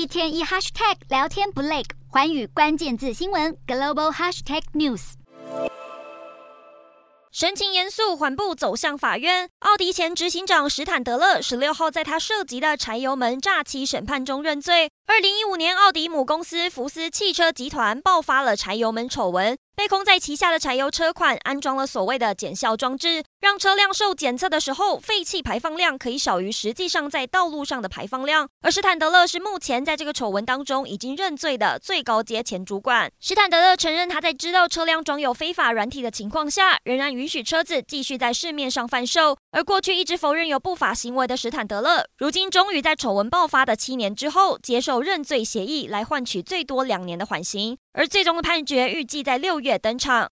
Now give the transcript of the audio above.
一天一 hashtag 聊天不累，环宇关键字新闻 global hashtag news。神情严肃，缓步走向法院。奥迪前执行长史坦德勒十六号在他涉及的柴油门诈欺审判中认罪。二零一五年，奥迪母公司福斯汽车集团爆发了柴油门丑闻。被控在旗下的柴油车款安装了所谓的减效装置，让车辆受检测的时候废气排放量可以少于实际上在道路上的排放量。而史坦德勒是目前在这个丑闻当中已经认罪的最高阶前主管。史坦德勒承认他在知道车辆装有非法软体的情况下，仍然允许车子继续在市面上贩售。而过去一直否认有不法行为的史坦德勒，如今终于在丑闻爆发的七年之后，接受认罪协议来换取最多两年的缓刑。而最终的判决预计在六月登场。